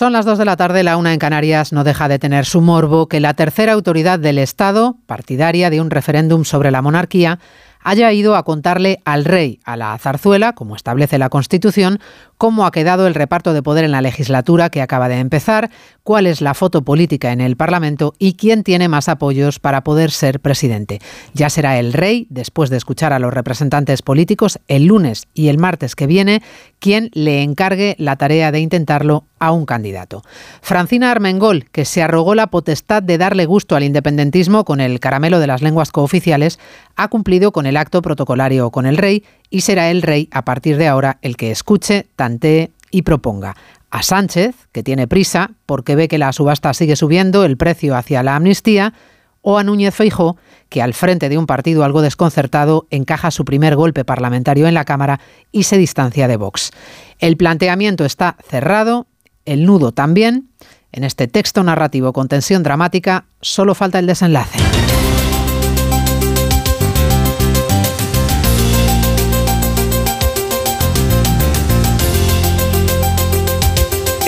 Son las 2 de la tarde, la una en Canarias. No deja de tener su morbo que la tercera autoridad del Estado, partidaria de un referéndum sobre la monarquía, haya ido a contarle al rey, a la zarzuela, como establece la Constitución, cómo ha quedado el reparto de poder en la legislatura que acaba de empezar, cuál es la foto política en el Parlamento y quién tiene más apoyos para poder ser presidente. Ya será el rey, después de escuchar a los representantes políticos, el lunes y el martes que viene, quien le encargue la tarea de intentarlo a un candidato. Francina Armengol, que se arrogó la potestad de darle gusto al independentismo con el caramelo de las lenguas cooficiales, ha cumplido con el acto protocolario con el rey y será el rey a partir de ahora el que escuche, tantee y proponga. A Sánchez, que tiene prisa porque ve que la subasta sigue subiendo el precio hacia la amnistía, o a Núñez Feijó, que al frente de un partido algo desconcertado encaja su primer golpe parlamentario en la Cámara y se distancia de Vox. El planteamiento está cerrado, el nudo también. En este texto narrativo con tensión dramática solo falta el desenlace.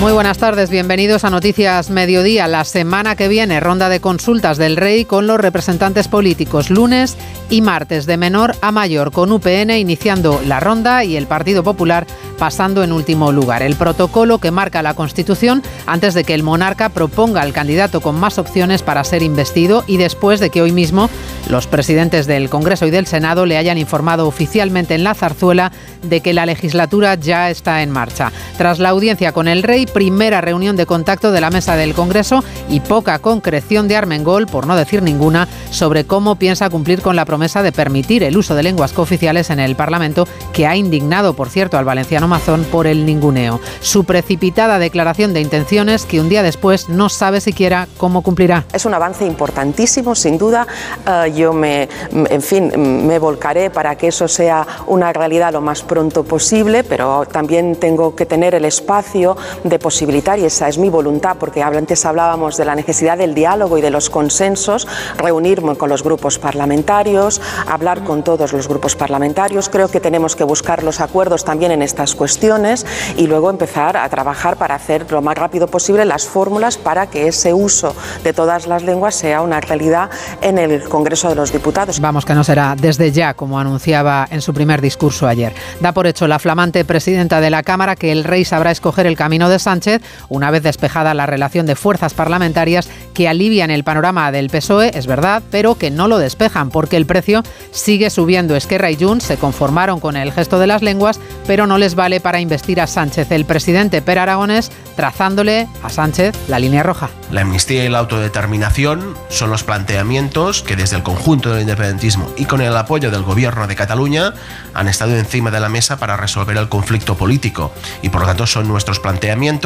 Muy buenas tardes, bienvenidos a Noticias Mediodía. La semana que viene, ronda de consultas del Rey con los representantes políticos, lunes y martes, de menor a mayor, con UPN iniciando la ronda y el Partido Popular pasando en último lugar. El protocolo que marca la Constitución antes de que el monarca proponga al candidato con más opciones para ser investido y después de que hoy mismo los presidentes del Congreso y del Senado le hayan informado oficialmente en la zarzuela de que la legislatura ya está en marcha. Tras la audiencia con el rey, primera reunión de contacto de la mesa del Congreso y poca concreción de Armengol, por no decir ninguna, sobre cómo piensa cumplir con la promesa de permitir el uso de lenguas cooficiales en el Parlamento, que ha indignado, por cierto, al valenciano Mazón por el ninguneo. Su precipitada declaración de intenciones que un día después no sabe siquiera cómo cumplirá. Es un avance importantísimo, sin duda. Uh, yo me, en fin, me volcaré para que eso sea una realidad lo más pronto posible, pero también tengo que tener el espacio de posibilitar, y esa es mi voluntad, porque antes hablábamos de la necesidad del diálogo y de los consensos, reunirme con los grupos parlamentarios, hablar con todos los grupos parlamentarios. Creo que tenemos que buscar los acuerdos también en estas cuestiones y luego empezar a trabajar para hacer lo más rápido posible las fórmulas para que ese uso de todas las lenguas sea una realidad en el Congreso de los Diputados. Vamos, que no será desde ya, como anunciaba en su primer discurso ayer. Da por hecho la flamante presidenta de la Cámara que el rey sabrá escoger el camino de Sánchez una vez despejada la relación de fuerzas parlamentarias que alivian el panorama del PSOE, es verdad, pero que no lo despejan porque el precio sigue subiendo. Esquerra y Junts se conformaron con el gesto de las lenguas, pero no les vale para investir a Sánchez. El presidente Per Aragones trazándole a Sánchez la línea roja. La amnistía y la autodeterminación son los planteamientos que desde el conjunto del independentismo y con el apoyo del gobierno de Cataluña han estado encima de la mesa para resolver el conflicto político y por lo tanto son nuestros planteamientos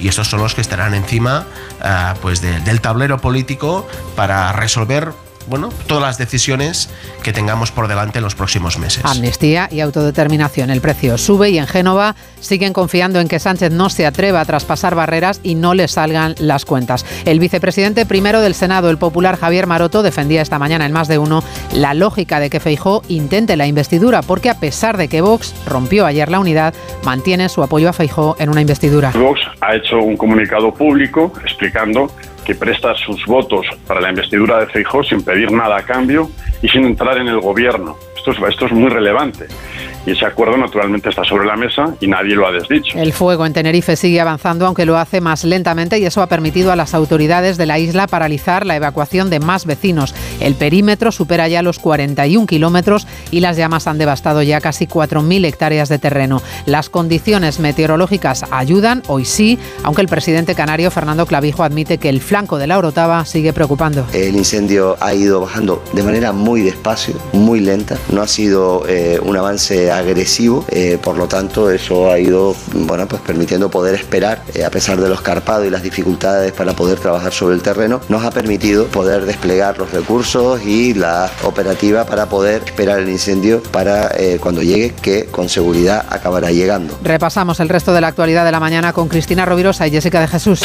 y estos son los que estarán encima uh, pues de, del tablero político para resolver bueno, todas las decisiones que tengamos por delante en los próximos meses. Amnistía y autodeterminación. El precio sube y en Génova siguen confiando en que Sánchez no se atreva a traspasar barreras y no le salgan las cuentas. El vicepresidente primero del Senado, el popular Javier Maroto, defendía esta mañana en más de uno la lógica de que Feijó intente la investidura, porque a pesar de que Vox rompió ayer la unidad, mantiene su apoyo a Feijó en una investidura. Vox ha hecho un comunicado público explicando que presta sus votos para la investidura de Feijóo sin pedir nada a cambio y sin entrar en el gobierno. Esto es, esto es muy relevante. Y ese acuerdo naturalmente está sobre la mesa y nadie lo ha desdicho. El fuego en Tenerife sigue avanzando, aunque lo hace más lentamente, y eso ha permitido a las autoridades de la isla paralizar la evacuación de más vecinos. El perímetro supera ya los 41 kilómetros y las llamas han devastado ya casi 4.000 hectáreas de terreno. Las condiciones meteorológicas ayudan, hoy sí, aunque el presidente canario Fernando Clavijo admite que el flanco de la Orotava sigue preocupando. El incendio ha ido bajando de manera muy despacio, muy lenta. No ha sido eh, un avance agresivo, eh, por lo tanto eso ha ido bueno, pues permitiendo poder esperar, eh, a pesar de los carpados y las dificultades para poder trabajar sobre el terreno, nos ha permitido poder desplegar los recursos y la operativa para poder esperar el incendio para eh, cuando llegue, que con seguridad acabará llegando. Repasamos el resto de la actualidad de la mañana con Cristina Rovirosa y Jessica de Jesús.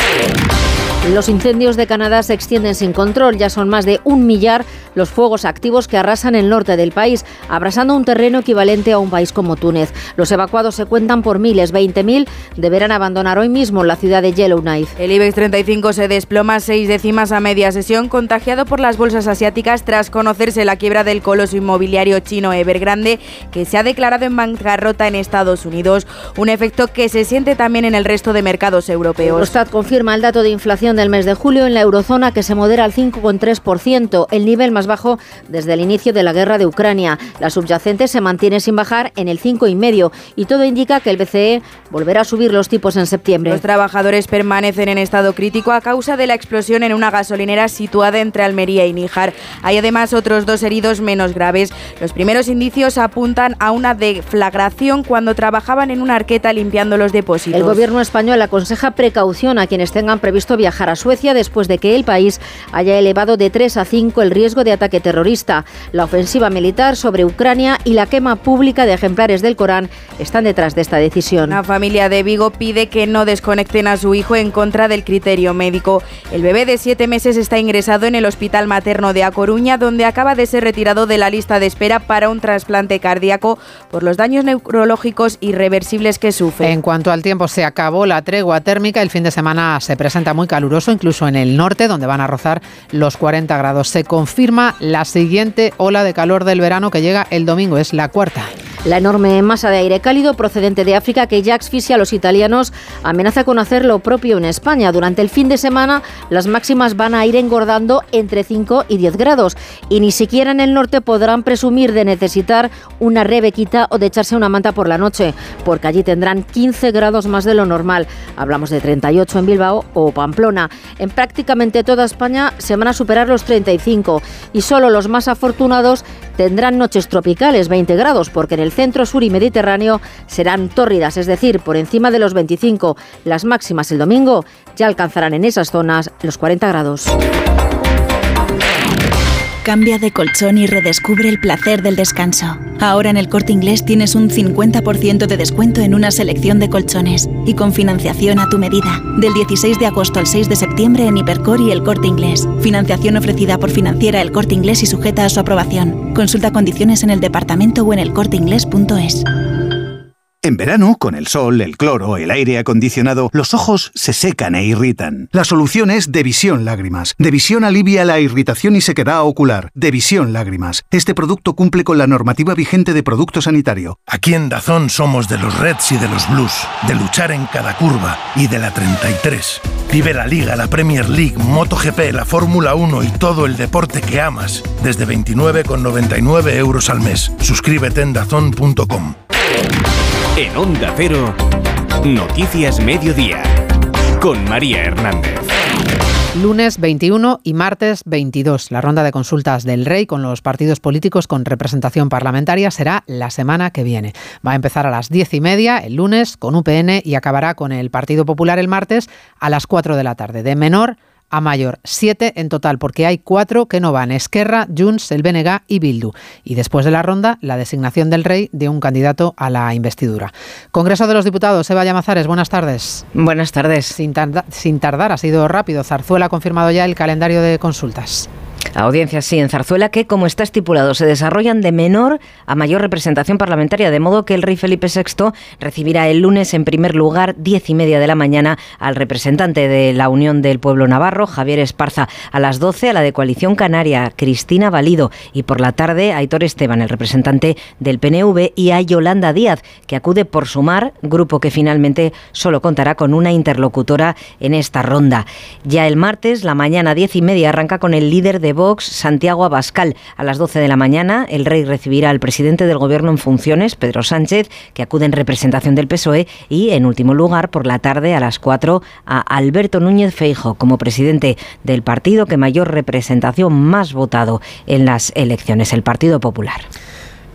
Los incendios de Canadá se extienden sin control. Ya son más de un millar los fuegos activos que arrasan el norte del país, abrasando un terreno equivalente a un país como Túnez. Los evacuados se cuentan por miles. 20.000 deberán abandonar hoy mismo la ciudad de Yellowknife. El IBEX 35 se desploma seis décimas a media sesión, contagiado por las bolsas asiáticas tras conocerse la quiebra del coloso inmobiliario chino Evergrande, que se ha declarado en bancarrota en Estados Unidos. Un efecto que se siente también en el resto de mercados europeos. Eurostat confirma el dato de inflación del mes de julio en la eurozona que se modera al 5,3%, el nivel más bajo desde el inicio de la guerra de Ucrania. La subyacente se mantiene sin bajar en el 5,5% y todo indica que el BCE volverá a subir los tipos en septiembre. Los trabajadores permanecen en estado crítico a causa de la explosión en una gasolinera situada entre Almería y Níjar. Hay además otros dos heridos menos graves. Los primeros indicios apuntan a una deflagración cuando trabajaban en una arqueta limpiando los depósitos. El gobierno español aconseja precaución a quienes tengan previsto viajar a Suecia después de que el país haya elevado de 3 a 5 el riesgo de ataque terrorista. La ofensiva militar sobre Ucrania y la quema pública de ejemplares del Corán están detrás de esta decisión. La familia de Vigo pide que no desconecten a su hijo en contra del criterio médico. El bebé de siete meses está ingresado en el Hospital Materno de A Coruña, donde acaba de ser retirado de la lista de espera para un trasplante cardíaco por los daños neurológicos irreversibles que sufre. En cuanto al tiempo, se acabó la tregua térmica. El fin de semana se presenta muy caluroso incluso en el norte, donde van a rozar los 40 grados. Se confirma la siguiente ola de calor del verano que llega el domingo, es la cuarta. La enorme masa de aire cálido procedente de África que ya asfixia a los italianos amenaza con hacer lo propio en España. Durante el fin de semana las máximas van a ir engordando entre 5 y 10 grados y ni siquiera en el norte podrán presumir de necesitar una rebequita o de echarse una manta por la noche, porque allí tendrán 15 grados más de lo normal. Hablamos de 38 en Bilbao o Pamplona. En prácticamente toda España se van a superar los 35 y solo los más afortunados tendrán noches tropicales, 20 grados, porque en el centro, sur y mediterráneo serán tórridas, es decir, por encima de los 25. Las máximas el domingo ya alcanzarán en esas zonas los 40 grados. Cambia de colchón y redescubre el placer del descanso. Ahora en el corte inglés tienes un 50% de descuento en una selección de colchones y con financiación a tu medida. Del 16 de agosto al 6 de septiembre en Hipercor y el corte inglés. Financiación ofrecida por financiera el corte inglés y sujeta a su aprobación. Consulta condiciones en el departamento o en elcorteinglés.es. En verano, con el sol, el cloro, el aire acondicionado, los ojos se secan e irritan. La solución es Devisión Lágrimas. Devisión alivia la irritación y sequedad ocular. Devisión Lágrimas. Este producto cumple con la normativa vigente de producto sanitario. Aquí en Dazón somos de los Reds y de los Blues, de luchar en cada curva y de la 33. Vive la Liga, la Premier League, MotoGP, la Fórmula 1 y todo el deporte que amas desde 29,99 euros al mes. Suscríbete en dazón.com. En Onda Cero, Noticias Mediodía, con María Hernández. Lunes 21 y martes 22. La ronda de consultas del Rey con los partidos políticos con representación parlamentaria será la semana que viene. Va a empezar a las diez y media el lunes con UPN y acabará con el Partido Popular el martes a las 4 de la tarde. De menor a mayor. Siete en total, porque hay cuatro que no van. Esquerra, Junts, el BNG y Bildu. Y después de la ronda, la designación del rey de un candidato a la investidura. Congreso de los Diputados, Eva Llamazares, buenas tardes. Buenas tardes. Sin, sin tardar, ha sido rápido. Zarzuela ha confirmado ya el calendario de consultas. Audiencias sí en Zarzuela que, como está estipulado, se desarrollan de menor a mayor representación parlamentaria, de modo que el rey Felipe VI recibirá el lunes en primer lugar, diez y media de la mañana, al representante de la Unión del Pueblo Navarro, Javier Esparza, a las 12 a la de Coalición Canaria, Cristina Valido, y por la tarde a Aitor Esteban, el representante del PNV, y a Yolanda Díaz, que acude por sumar, grupo que finalmente solo contará con una interlocutora en esta ronda. Ya el martes, la mañana diez y media, arranca con el líder de Vox, Santiago Abascal. A las 12 de la mañana, el rey recibirá al presidente del Gobierno en funciones, Pedro Sánchez, que acude en representación del PSOE, y en último lugar, por la tarde, a las 4, a Alberto Núñez Feijo, como presidente del partido que mayor representación más votado en las elecciones, el Partido Popular.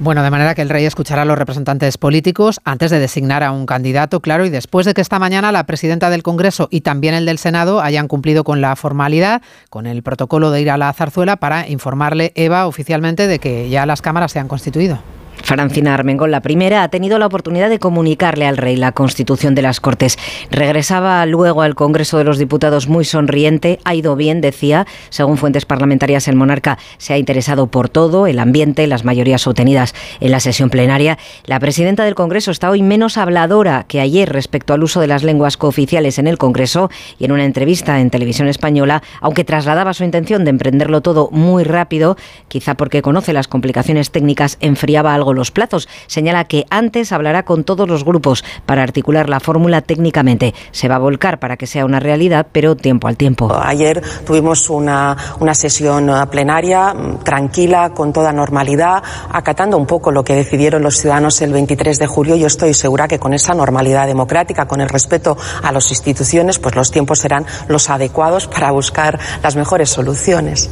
Bueno, de manera que el rey escuchará a los representantes políticos antes de designar a un candidato, claro, y después de que esta mañana la presidenta del Congreso y también el del Senado hayan cumplido con la formalidad, con el protocolo de ir a la zarzuela para informarle Eva oficialmente de que ya las cámaras se han constituido. Francina Armengol, la primera, ha tenido la oportunidad de comunicarle al rey la constitución de las Cortes. Regresaba luego al Congreso de los Diputados muy sonriente, ha ido bien, decía. Según fuentes parlamentarias, el monarca se ha interesado por todo, el ambiente, las mayorías obtenidas en la sesión plenaria. La presidenta del Congreso está hoy menos habladora que ayer respecto al uso de las lenguas cooficiales en el Congreso y en una entrevista en televisión española, aunque trasladaba su intención de emprenderlo todo muy rápido, quizá porque conoce las complicaciones técnicas, enfriaba algo los plazos. Señala que antes hablará con todos los grupos para articular la fórmula técnicamente. Se va a volcar para que sea una realidad, pero tiempo al tiempo. Ayer tuvimos una, una sesión eh, plenaria mm, tranquila, con toda normalidad, acatando un poco lo que decidieron los ciudadanos el 23 de julio. Yo estoy segura que con esa normalidad democrática, con el respeto a las instituciones, pues los tiempos serán los adecuados para buscar las mejores soluciones.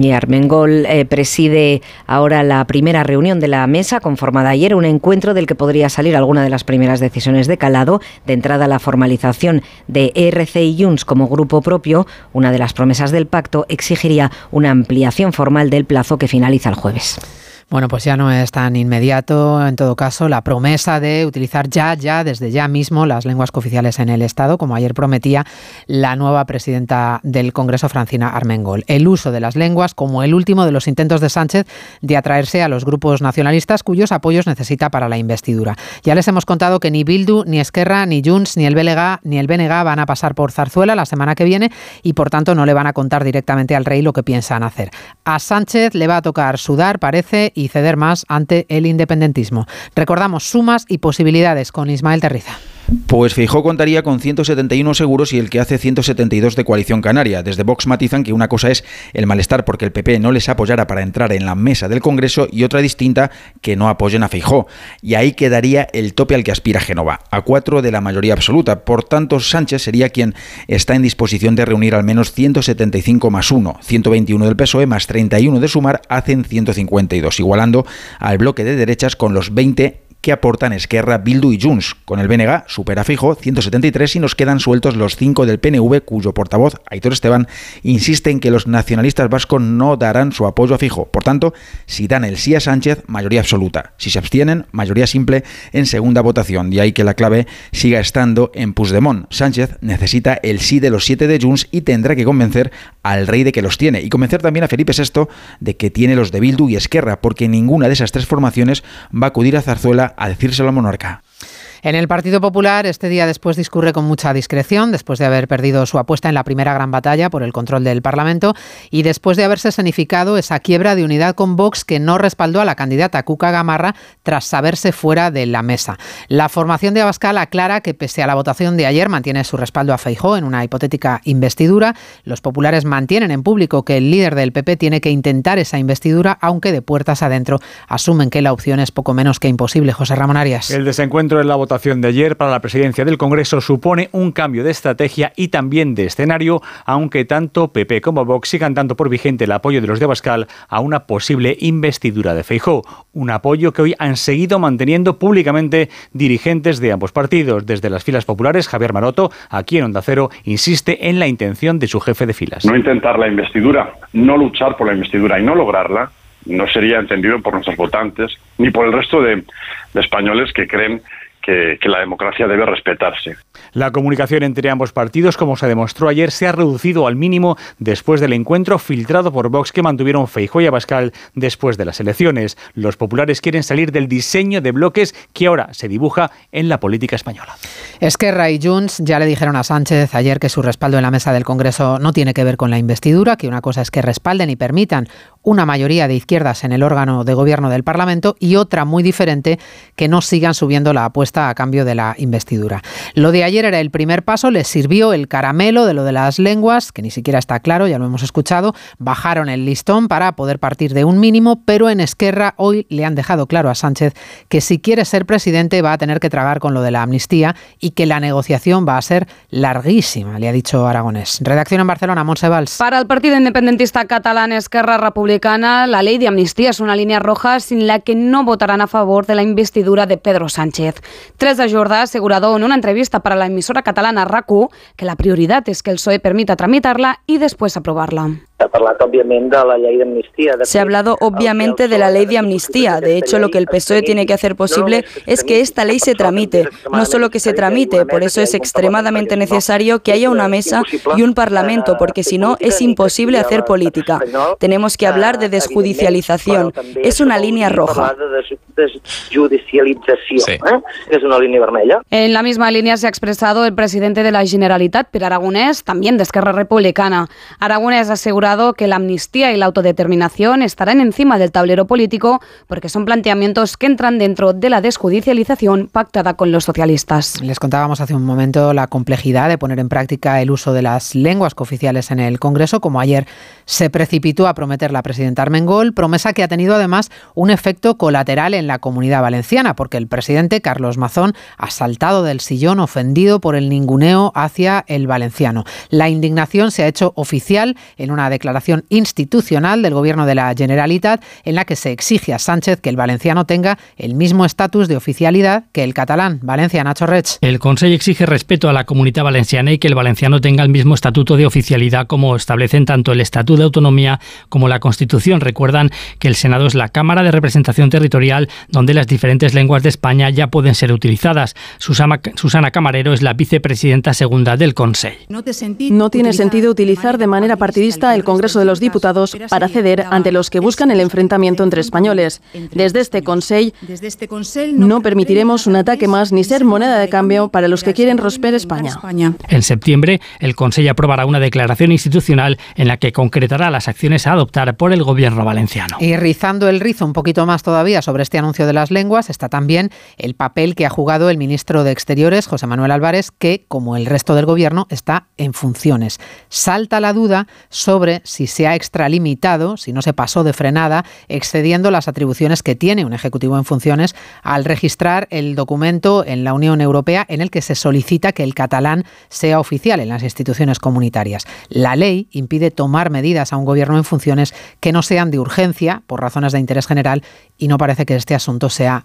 Y Armengol eh, preside ahora la primera reunión de la mesa conformada ayer, un encuentro del que podría salir alguna de las primeras decisiones de calado. De entrada, la formalización de ERC y Junts como grupo propio. Una de las promesas del pacto exigiría una ampliación formal del plazo que finaliza el jueves. Bueno, pues ya no es tan inmediato, en todo caso, la promesa de utilizar ya, ya, desde ya mismo las lenguas cooficiales en el Estado, como ayer prometía la nueva presidenta del Congreso, Francina Armengol. El uso de las lenguas como el último de los intentos de Sánchez de atraerse a los grupos nacionalistas cuyos apoyos necesita para la investidura. Ya les hemos contado que ni Bildu, ni Esquerra, ni Junts, ni el BLG, ni el BNG van a pasar por Zarzuela la semana que viene y, por tanto, no le van a contar directamente al rey lo que piensan hacer. A Sánchez le va a tocar sudar, parece, y ceder más ante el independentismo. Recordamos sumas y posibilidades con Ismael Terriza. Pues Feijó contaría con 171 seguros y el que hace 172 de coalición canaria. Desde Vox matizan que una cosa es el malestar porque el PP no les apoyara para entrar en la mesa del Congreso y otra distinta que no apoyen a Feijó. Y ahí quedaría el tope al que aspira Genova, a cuatro de la mayoría absoluta. Por tanto, Sánchez sería quien está en disposición de reunir al menos 175 más 1, 121 del PSOE más 31 de Sumar hacen 152, igualando al bloque de derechas con los 20 que aportan Esquerra, Bildu y Junts. Con el BNG supera fijo 173 y nos quedan sueltos los 5 del PNV, cuyo portavoz, Aitor Esteban, insiste en que los nacionalistas vascos no darán su apoyo a fijo. Por tanto, si dan el sí a Sánchez, mayoría absoluta. Si se abstienen, mayoría simple en segunda votación. De ahí que la clave siga estando en Puigdemont. Sánchez necesita el sí de los 7 de Junts y tendrá que convencer al rey de que los tiene. Y convencer también a Felipe VI de que tiene los de Bildu y Esquerra, porque ninguna de esas tres formaciones va a acudir a Zarzuela a decírselo al monarca. En el Partido Popular, este día después discurre con mucha discreción, después de haber perdido su apuesta en la primera gran batalla por el control del Parlamento y después de haberse escenificado esa quiebra de unidad con Vox que no respaldó a la candidata Cuca Gamarra tras saberse fuera de la mesa. La formación de Abascal aclara que pese a la votación de ayer mantiene su respaldo a Feijó en una hipotética investidura. Los populares mantienen en público que el líder del PP tiene que intentar esa investidura, aunque de puertas adentro asumen que la opción es poco menos que imposible. José Ramón Arias. El desencuentro en la votación de ayer para la presidencia del Congreso supone un cambio de estrategia y también de escenario, aunque tanto PP como Vox sigan dando por vigente el apoyo de los de Abascal a una posible investidura de Feijó, un apoyo que hoy han seguido manteniendo públicamente dirigentes de ambos partidos. Desde las filas populares, Javier Maroto, aquí en Onda Cero, insiste en la intención de su jefe de filas. No intentar la investidura, no luchar por la investidura y no lograrla, no sería entendido por nuestros votantes ni por el resto de, de españoles que creen que, la democracia debe respetarse. La comunicación entre ambos partidos, como se demostró ayer, se ha reducido al mínimo después del encuentro filtrado por Vox que mantuvieron Feijóo y Abascal después de las elecciones. Los populares quieren salir del diseño de bloques que ahora se dibuja en la política española. Esquerra y Junts ya le dijeron a Sánchez ayer que su respaldo en la mesa del Congreso no tiene que ver con la investidura, que una cosa es que respalden y permitan una mayoría de izquierdas en el órgano de gobierno del Parlamento y otra muy diferente que no sigan subiendo la apuesta a cambio de la investidura. Lo de ayer era el primer paso, les sirvió el caramelo de lo de las lenguas, que ni siquiera está claro, ya lo hemos escuchado, bajaron el listón para poder partir de un mínimo, pero en Esquerra hoy le han dejado claro a Sánchez que si quiere ser presidente va a tener que tragar con lo de la amnistía y que la negociación va a ser larguísima, le ha dicho Aragonés. Redacción en Barcelona, Montse Para el Partido Independentista Catalán Esquerra Republicana, la ley de amnistía es una línea roja sin la que no votarán a favor de la investidura de Pedro Sánchez. Tres de Jordà ha asegurado en una entrevista para la emisora catalana RACU que la prioridad es que el PSOE permita tramitarla y después aprobarla. Se ha hablado obviamente de la ley de amnistía. De hecho, lo que el PSOE tiene que hacer posible es que esta ley se tramite. No solo que se tramite, por eso es extremadamente necesario que haya una mesa y un parlamento, porque si no es imposible hacer política. Tenemos que hablar de desjudicialización. Es una línea roja. Es una línea vermella. En la misma línea se ha expresado el presidente de la Generalitat, Pierre Aragonés, también de Esquerra Republicana. Aragonés ha asegurado que la amnistía y la autodeterminación estarán encima del tablero político porque son planteamientos que entran dentro de la desjudicialización pactada con los socialistas. Les contábamos hace un momento la complejidad de poner en práctica el uso de las lenguas cooficiales en el Congreso, como ayer se precipitó a prometer la presidenta Armengol, promesa que ha tenido además un efecto colateral en la comunidad valenciana, porque el presidente Carlos Mazón ha saltado del sillón ofendido por el ninguneo hacia el valenciano. La indignación se ha hecho oficial en una declaración institucional del Gobierno de la Generalitat en la que se exige a Sánchez que el valenciano tenga el mismo estatus de oficialidad que el catalán. Valencia, Nacho Rech. El Consejo exige respeto a la comunidad valenciana y que el valenciano tenga el mismo estatuto de oficialidad como establecen tanto el Estatuto de Autonomía como la Constitución. Recuerdan que el Senado es la Cámara de Representación Territorial donde las diferentes lenguas de España ya pueden ser utilizadas. Susana, Susana Camarero es la vicepresidenta segunda del Consejo. No tiene sentido utilizar de manera partidista el Congreso de los Diputados para ceder ante los que buscan el enfrentamiento entre españoles. Desde este Consejo no permitiremos un ataque más ni ser moneda de cambio para los que quieren romper España. En septiembre, el Consejo aprobará una declaración institucional en la que concretará las acciones a adoptar por el gobierno valenciano. Y rizando el rizo un poquito más todavía sobre este anuncio de las lenguas está también el papel que ha jugado el ministro de Exteriores, José Manuel Álvarez, que, como el resto del gobierno, está en funciones. Salta la duda sobre si se ha extralimitado, si no se pasó de frenada, excediendo las atribuciones que tiene un ejecutivo en funciones al registrar el documento en la Unión Europea en el que se solicita que el catalán sea oficial en las instituciones comunitarias. La ley impide tomar medidas a un gobierno en funciones que no sean de urgencia por razones de interés general y no parece que este asunto sea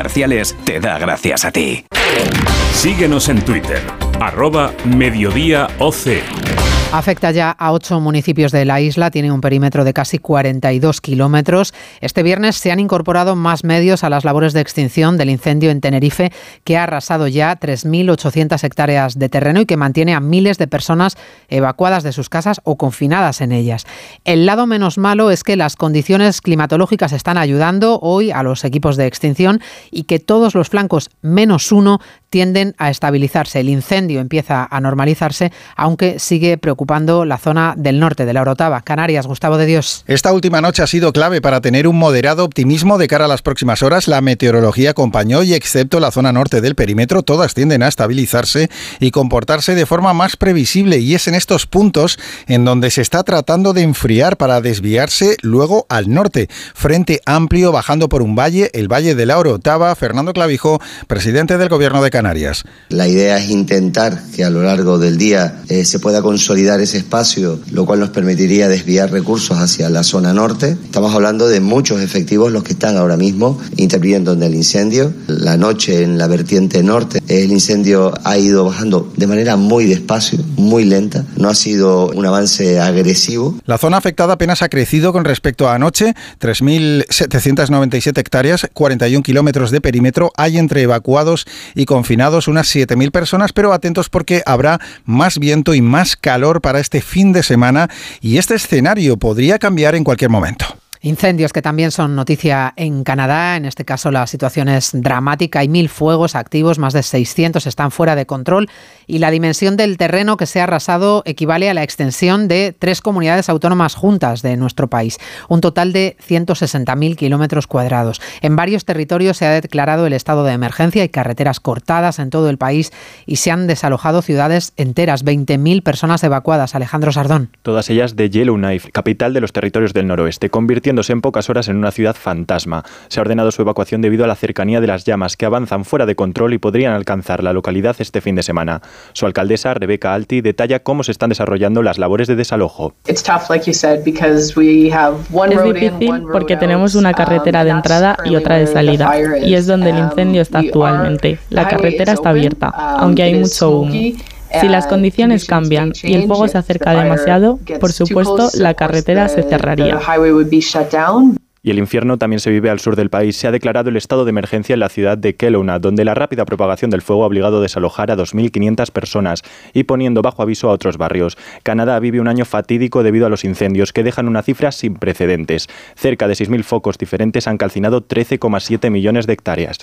te da gracias a ti. Síguenos en Twitter, arroba mediodía OC. Afecta ya a ocho municipios de la isla, tiene un perímetro de casi 42 kilómetros. Este viernes se han incorporado más medios a las labores de extinción del incendio en Tenerife, que ha arrasado ya 3.800 hectáreas de terreno y que mantiene a miles de personas evacuadas de sus casas o confinadas en ellas. El lado menos malo es que las condiciones climatológicas están ayudando hoy a los equipos de extinción y que todos los flancos menos uno tienden a estabilizarse. El incendio empieza a normalizarse, aunque sigue preocupando la zona del norte de la Orotava. Canarias, Gustavo de Dios. Esta última noche ha sido clave para tener un moderado optimismo de cara a las próximas horas. La meteorología acompañó y excepto la zona norte del perímetro, todas tienden a estabilizarse y comportarse de forma más previsible y es en estos puntos en donde se está tratando de enfriar para desviarse luego al norte. Frente amplio bajando por un valle, el valle de la Orotava. Fernando Clavijo, presidente del gobierno de Canarias. La idea es intentar que a lo largo del día eh, se pueda consolidar ese espacio, lo cual nos permitiría desviar recursos hacia la zona norte. Estamos hablando de muchos efectivos los que están ahora mismo interviniendo en el incendio. La noche en la vertiente norte, el incendio ha ido bajando de manera muy despacio, muy lenta. No ha sido un avance agresivo. La zona afectada apenas ha crecido con respecto a anoche, 3.797 hectáreas, 41 kilómetros de perímetro. Hay entre evacuados y confinados unas 7.000 personas, pero atentos porque habrá más viento y más calor para este fin de semana y este escenario podría cambiar en cualquier momento. Incendios que también son noticia en Canadá. En este caso la situación es dramática. Hay mil fuegos activos, más de 600 están fuera de control y la dimensión del terreno que se ha arrasado equivale a la extensión de tres comunidades autónomas juntas de nuestro país. Un total de 160.000 kilómetros cuadrados. En varios territorios se ha declarado el estado de emergencia y carreteras cortadas en todo el país y se han desalojado ciudades enteras. 20.000 personas evacuadas. Alejandro Sardón. Todas ellas de Yellowknife, capital de los territorios del noroeste, convirtiendo en pocas horas en una ciudad fantasma. Se ha ordenado su evacuación debido a la cercanía de las llamas que avanzan fuera de control y podrían alcanzar la localidad este fin de semana. Su alcaldesa, Rebeca Alti, detalla cómo se están desarrollando las labores de desalojo. Es difícil porque tenemos una carretera de entrada y otra de salida, y es donde el incendio está actualmente. La carretera está abierta, aunque hay mucho humo. Si las condiciones cambian y el fuego se acerca demasiado, por supuesto, la carretera se cerraría. Y el infierno también se vive al sur del país. Se ha declarado el estado de emergencia en la ciudad de Kelowna, donde la rápida propagación del fuego ha obligado a desalojar a 2.500 personas y poniendo bajo aviso a otros barrios. Canadá vive un año fatídico debido a los incendios, que dejan una cifra sin precedentes. Cerca de 6.000 focos diferentes han calcinado 13,7 millones de hectáreas.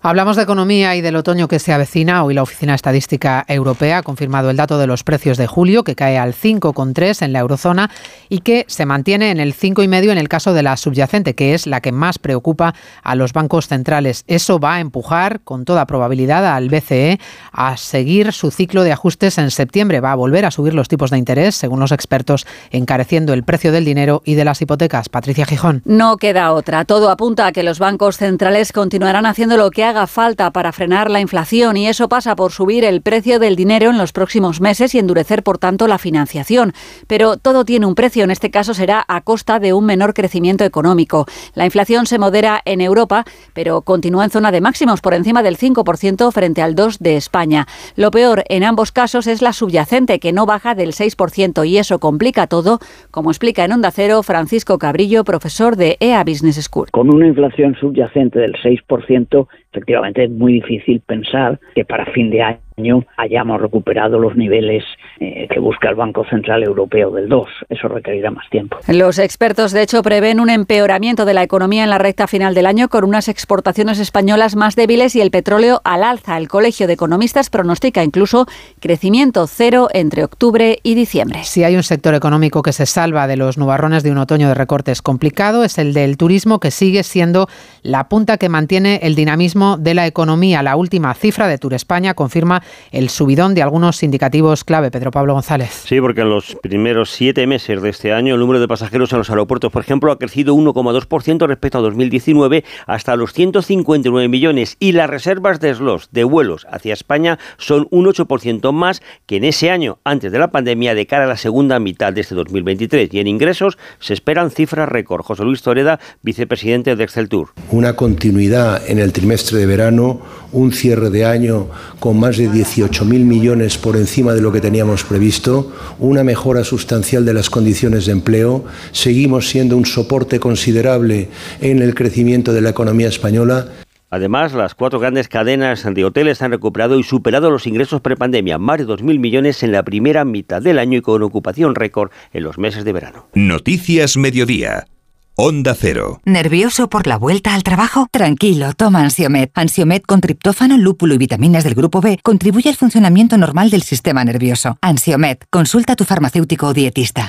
Hablamos de economía y del otoño que se avecina. Hoy la Oficina Estadística Europea ha confirmado el dato de los precios de julio, que cae al 5,3 en la eurozona y que se mantiene en el 5,5 en el caso de la subyacente, que es la que más preocupa a los bancos centrales. Eso va a empujar, con toda probabilidad, al BCE a seguir su ciclo de ajustes en septiembre. Va a volver a subir los tipos de interés, según los expertos, encareciendo el precio del dinero y de las hipotecas. Patricia Gijón. No queda otra. Todo apunta a que los bancos centrales continuarán haciendo lo que haga falta para frenar la inflación y eso pasa por subir el precio del dinero en los próximos meses y endurecer, por tanto, la financiación. Pero todo tiene un precio, en este caso será a costa de un menor crecimiento económico. La inflación se modera en Europa, pero continúa en zona de máximos por encima del 5% frente al 2% de España. Lo peor en ambos casos es la subyacente, que no baja del 6% y eso complica todo, como explica en Onda Cero Francisco Cabrillo, profesor de EA Business School. Con una inflación subyacente del 6%, efectivamente es muy difícil pensar que para fin de año hayamos recuperado los niveles eh, que busca el Banco Central Europeo del 2. Eso requerirá más tiempo. Los expertos, de hecho, prevén un empeoramiento de la economía en la recta final del año con unas exportaciones españolas más débiles y el petróleo al alza. El Colegio de Economistas pronostica incluso crecimiento cero entre octubre y diciembre. Si hay un sector económico que se salva de los nubarrones de un otoño de recortes complicado, es el del turismo, que sigue siendo la punta que mantiene el dinamismo de la economía. La última cifra de Tour España confirma el subidón de algunos indicativos clave. Pedro Pablo González. Sí, porque en los primeros siete meses de este año el número de pasajeros en los aeropuertos, por ejemplo, ha crecido 1,2% respecto a 2019 hasta los 159 millones y las reservas de slots de vuelos hacia España son un 8% más que en ese año antes de la pandemia de cara a la segunda mitad de este 2023 y en ingresos se esperan cifras récord. José Luis Toreda, vicepresidente de Excel Tour. Una continuidad en el trimestre de verano, un cierre de año con más de 18.000 millones por encima de lo que teníamos previsto, una mejora sustancial de las condiciones de empleo, seguimos siendo un soporte considerable en el crecimiento de la economía española. Además, las cuatro grandes cadenas de hoteles han recuperado y superado los ingresos prepandemia, más de 2.000 millones en la primera mitad del año y con ocupación récord en los meses de verano. Noticias Mediodía. Onda Cero. ¿Nervioso por la vuelta al trabajo? Tranquilo, toma Ansiomet. Ansiomet con triptófano, lúpulo y vitaminas del grupo B contribuye al funcionamiento normal del sistema nervioso. Ansiomet, consulta a tu farmacéutico o dietista.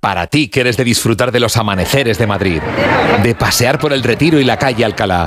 Para ti que eres de disfrutar de los amaneceres de Madrid, de pasear por el Retiro y la calle Alcalá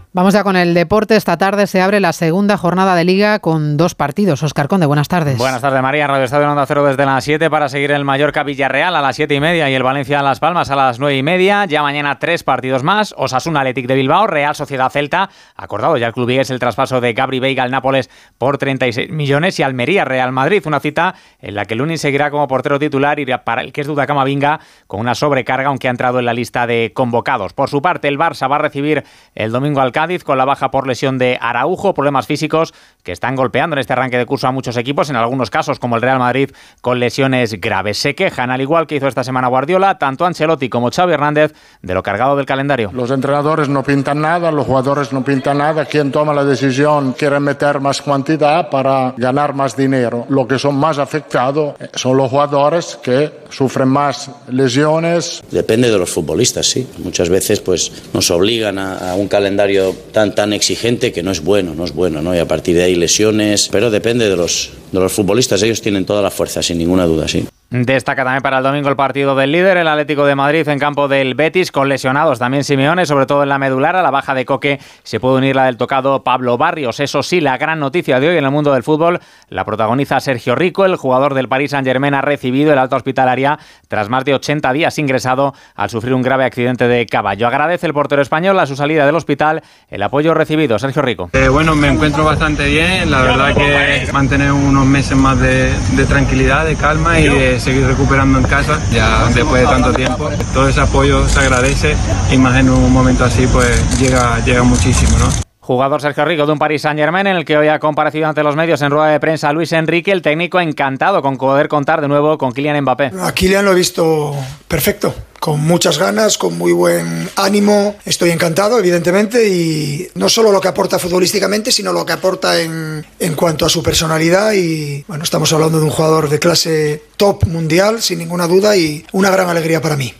Vamos ya con el deporte. Esta tarde se abre la segunda jornada de liga con dos partidos. Oscar Conde, buenas tardes. Buenas tardes, María. Radio Estadio Onda Cero desde las 7 para seguir el Mallorca Villarreal a las 7 y media y el Valencia Las Palmas a las 9 y media. Ya mañana tres partidos más. Osasuna Athletic de Bilbao, Real Sociedad Celta. Acordado ya el club es el traspaso de Gabri Veiga al Nápoles por 36 millones y Almería Real Madrid. Una cita en la que Lunin seguirá como portero titular y para el que es duda Camavinga con una sobrecarga aunque ha entrado en la lista de convocados. Por su parte, el Barça va a recibir el domingo al Cádiz con la baja por lesión de Araujo, problemas físicos que están golpeando en este arranque de curso a muchos equipos, en algunos casos como el Real Madrid con lesiones graves. Se quejan, al igual que hizo esta semana Guardiola, tanto Ancelotti como Xavi Hernández de lo cargado del calendario. Los entrenadores no pintan nada, los jugadores no pintan nada, quien toma la decisión quiere meter más cantidad para ganar más dinero. Lo que son más afectados son los jugadores que sufren más lesiones. Depende de los futbolistas, sí. Muchas veces pues nos obligan a, a un calendario tan tan exigente que no es bueno, no es bueno, ¿no? Y a partir de ahí lesiones, pero depende de los, de los futbolistas, ellos tienen toda la fuerza, sin ninguna duda, sí. Destaca también para el domingo el partido del líder, el Atlético de Madrid en campo del Betis, con lesionados también Simeone, sobre todo en la medular, a la baja de Coque se puede unir la del tocado Pablo Barrios. Eso sí, la gran noticia de hoy en el mundo del fútbol la protagoniza Sergio Rico, el jugador del Paris Saint-Germain ha recibido el alta hospitalaria tras más de 80 días ingresado al sufrir un grave accidente de caballo. Agradece el portero español a su salida del hospital el apoyo recibido. Sergio Rico. Eh, bueno, me encuentro bastante bien, la verdad que mantener unos meses más de, de tranquilidad, de calma y de seguir recuperando en casa ya después de tanto tiempo. Todo ese apoyo se agradece y más en un momento así pues llega, llega muchísimo, ¿no? Jugador Sergio Rico de un Paris Saint Germain en el que hoy ha comparecido ante los medios en rueda de prensa Luis Enrique, el técnico encantado con poder contar de nuevo con Kylian Mbappé. A Kylian lo he visto perfecto, con muchas ganas, con muy buen ánimo. Estoy encantado, evidentemente, y no solo lo que aporta futbolísticamente, sino lo que aporta en, en cuanto a su personalidad. Y bueno, estamos hablando de un jugador de clase top mundial, sin ninguna duda, y una gran alegría para mí.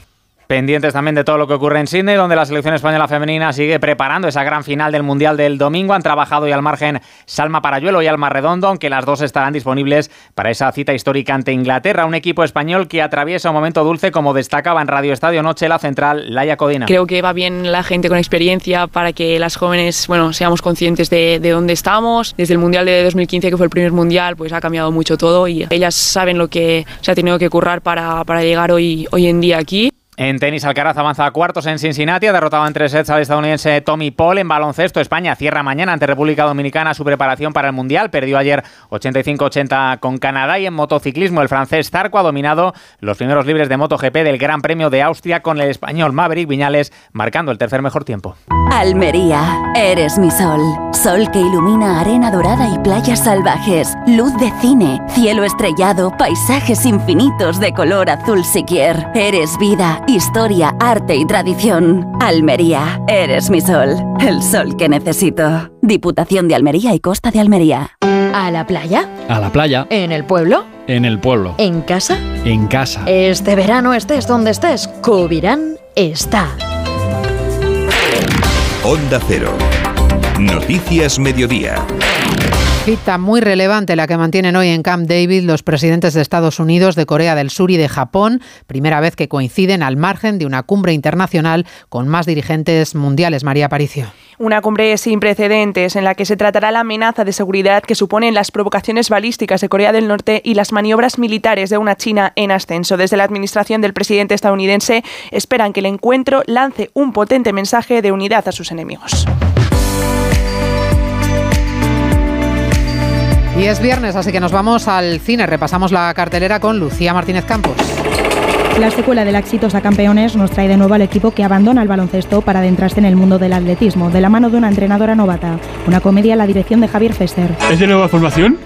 Pendientes también de todo lo que ocurre en Sydney, donde la selección española femenina sigue preparando esa gran final del Mundial del domingo. Han trabajado y al margen Salma Parayuelo y Alma Redondo, aunque las dos estarán disponibles para esa cita histórica ante Inglaterra. Un equipo español que atraviesa un momento dulce, como destacaba en Radio Estadio Noche la central Laia Codina. Creo que va bien la gente con experiencia para que las jóvenes, bueno, seamos conscientes de, de dónde estamos. Desde el Mundial de 2015, que fue el primer Mundial, pues ha cambiado mucho todo y ellas saben lo que se ha tenido que currar para, para llegar hoy, hoy en día aquí. En tenis, Alcaraz avanza a cuartos en Cincinnati, ha derrotado en tres sets al estadounidense Tommy Paul. En baloncesto, España cierra mañana ante República Dominicana su preparación para el Mundial. Perdió ayer 85-80 con Canadá. Y en motociclismo, el francés Zarco ha dominado los primeros libres de MotoGP del Gran Premio de Austria con el español Maverick Viñales marcando el tercer mejor tiempo. Almería, eres mi sol. Sol que ilumina arena dorada y playas salvajes. Luz de cine, cielo estrellado, paisajes infinitos de color azul siquier. Eres vida historia, arte y tradición. Almería, eres mi sol, el sol que necesito. Diputación de Almería y Costa de Almería. ¿A la playa? A la playa. ¿En el pueblo? En el pueblo. ¿En casa? En casa. Este verano estés donde estés, Cubirán está. Onda Cero. Noticias Mediodía. Cita muy relevante la que mantienen hoy en Camp David los presidentes de Estados Unidos, de Corea del Sur y de Japón, primera vez que coinciden al margen de una cumbre internacional con más dirigentes mundiales. María Aparicio. Una cumbre sin precedentes en la que se tratará la amenaza de seguridad que suponen las provocaciones balísticas de Corea del Norte y las maniobras militares de una China en ascenso. Desde la administración del presidente estadounidense esperan que el encuentro lance un potente mensaje de unidad a sus enemigos. Y es viernes, así que nos vamos al cine. Repasamos la cartelera con Lucía Martínez Campos. La secuela de la exitosa Campeones nos trae de nuevo al equipo que abandona el baloncesto para adentrarse en el mundo del atletismo, de la mano de una entrenadora novata. Una comedia a la dirección de Javier Fester. ¿Es de nueva formación?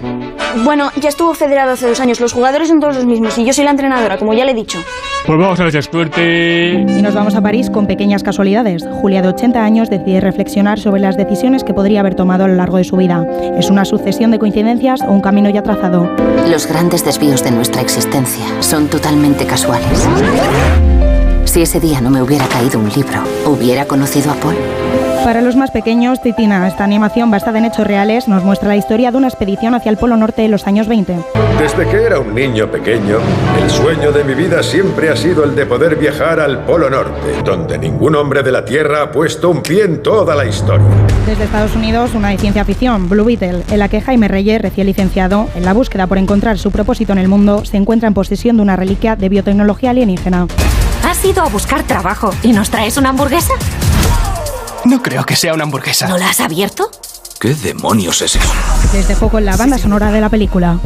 Bueno, ya estuvo federado hace dos años. Los jugadores son todos los mismos y yo soy la entrenadora, como ya le he dicho. Pues vamos a ver si suerte. Y nos vamos a París con pequeñas casualidades. Julia, de 80 años, decide reflexionar sobre las decisiones que podría haber tomado a lo largo de su vida. ¿Es una sucesión de coincidencias o un camino ya trazado? Los grandes desvíos de nuestra existencia son totalmente casuales. Si ese día no me hubiera caído un libro, ¿hubiera conocido a Paul? Para los más pequeños, Titina, esta animación basada en hechos reales, nos muestra la historia de una expedición hacia el Polo Norte en los años 20. Desde que era un niño pequeño, el sueño de mi vida siempre ha sido el de poder viajar al Polo Norte, donde ningún hombre de la Tierra ha puesto un pie en toda la historia. Desde Estados Unidos, una de ciencia ficción, Blue Beetle, en la que Jaime Reyes, recién licenciado, en la búsqueda por encontrar su propósito en el mundo, se encuentra en posesión de una reliquia de biotecnología alienígena. ¿Has ido a buscar trabajo y nos traes una hamburguesa? No creo que sea una hamburguesa. ¿No la has abierto? ¿Qué demonios es eso? Les dejo con la banda sonora de la película.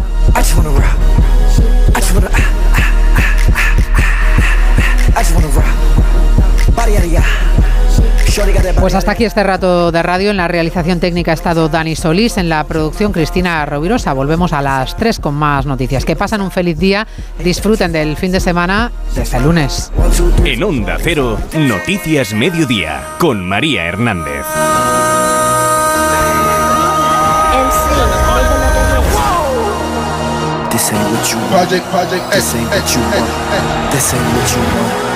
Pues hasta aquí este rato de radio. En la realización técnica ha estado Dani Solís, en la producción Cristina Rovirosa. Volvemos a las 3 con más noticias. Que pasen un feliz día, disfruten del fin de semana desde el lunes. En Onda Cero, Noticias Mediodía, con María Hernández. This ain't what you want. Project, project, this ain't what you want. This ain't what you want.